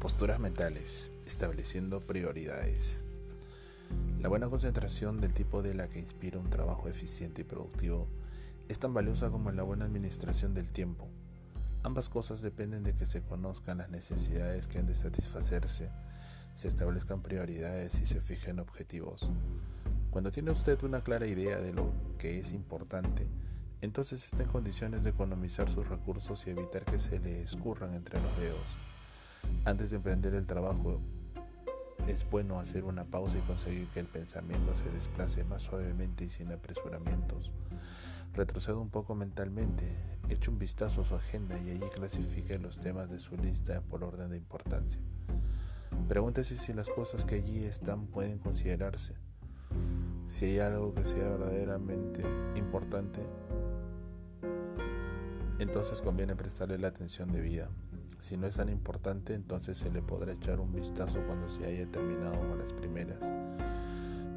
Posturas mentales, estableciendo prioridades. La buena concentración del tipo de la que inspira un trabajo eficiente y productivo es tan valiosa como la buena administración del tiempo. Ambas cosas dependen de que se conozcan las necesidades que han de satisfacerse, se establezcan prioridades y se fijen objetivos. Cuando tiene usted una clara idea de lo que es importante, entonces está en condiciones de economizar sus recursos y evitar que se le escurran entre los dedos. Antes de emprender el trabajo, es bueno hacer una pausa y conseguir que el pensamiento se desplace más suavemente y sin apresuramientos. Retroceda un poco mentalmente, eche un vistazo a su agenda y allí clasifique los temas de su lista por orden de importancia. Pregúntese si las cosas que allí están pueden considerarse. Si hay algo que sea verdaderamente importante, entonces conviene prestarle la atención debida. Si no es tan importante, entonces se le podrá echar un vistazo cuando se haya terminado con las primeras.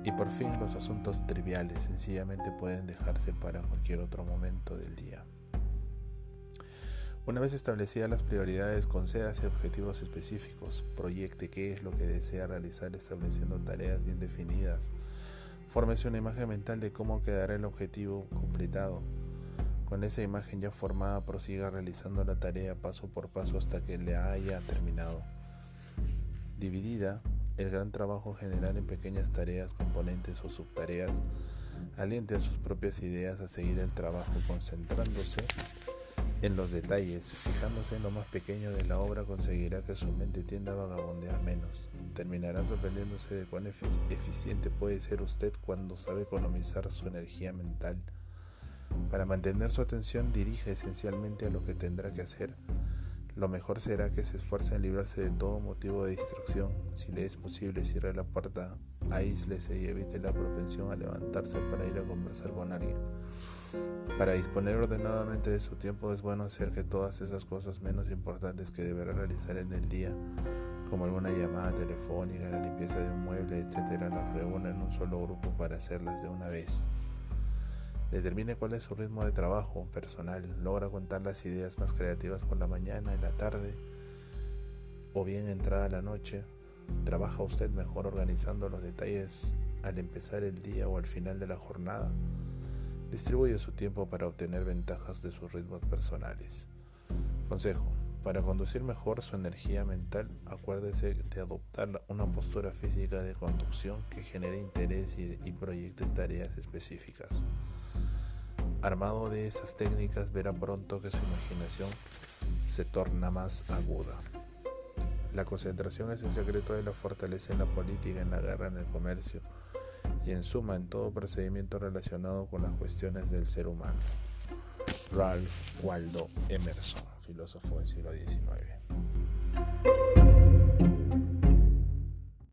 Y por fin los asuntos triviales sencillamente pueden dejarse para cualquier otro momento del día. Una vez establecidas las prioridades, concédase objetivos específicos, proyecte qué es lo que desea realizar estableciendo tareas bien definidas, fórmese una imagen mental de cómo quedará el objetivo completado, con esa imagen ya formada prosiga realizando la tarea paso por paso hasta que la haya terminado. Dividida, el gran trabajo general en pequeñas tareas, componentes o subtareas, aliente a sus propias ideas a seguir el trabajo concentrándose en los detalles, fijándose en lo más pequeño de la obra, conseguirá que su mente tienda a vagabondear menos. Terminará sorprendiéndose de cuán eficiente puede ser usted cuando sabe economizar su energía mental para mantener su atención dirige esencialmente a lo que tendrá que hacer. Lo mejor será que se esfuerce en librarse de todo motivo de distracción. Si le es posible, cierre la puerta, aíslese y evite la propensión a levantarse para ir a conversar con alguien. Para disponer ordenadamente de su tiempo es bueno hacer que todas esas cosas menos importantes que deberá realizar en el día, como alguna llamada telefónica, la limpieza de un mueble, etc., las reúna en un solo grupo para hacerlas de una vez. Determine cuál es su ritmo de trabajo personal. Logra contar las ideas más creativas por la mañana, en la tarde o bien entrada la noche. ¿Trabaja usted mejor organizando los detalles al empezar el día o al final de la jornada? Distribuye su tiempo para obtener ventajas de sus ritmos personales. Consejo. Para conducir mejor su energía mental, acuérdese de adoptar una postura física de conducción que genere interés y, y proyecte tareas específicas. Armado de esas técnicas, verá pronto que su imaginación se torna más aguda. La concentración es el secreto de la fortaleza en la política, en la guerra, en el comercio y en suma en todo procedimiento relacionado con las cuestiones del ser humano. Ralph Waldo Emerson, filósofo del siglo XIX.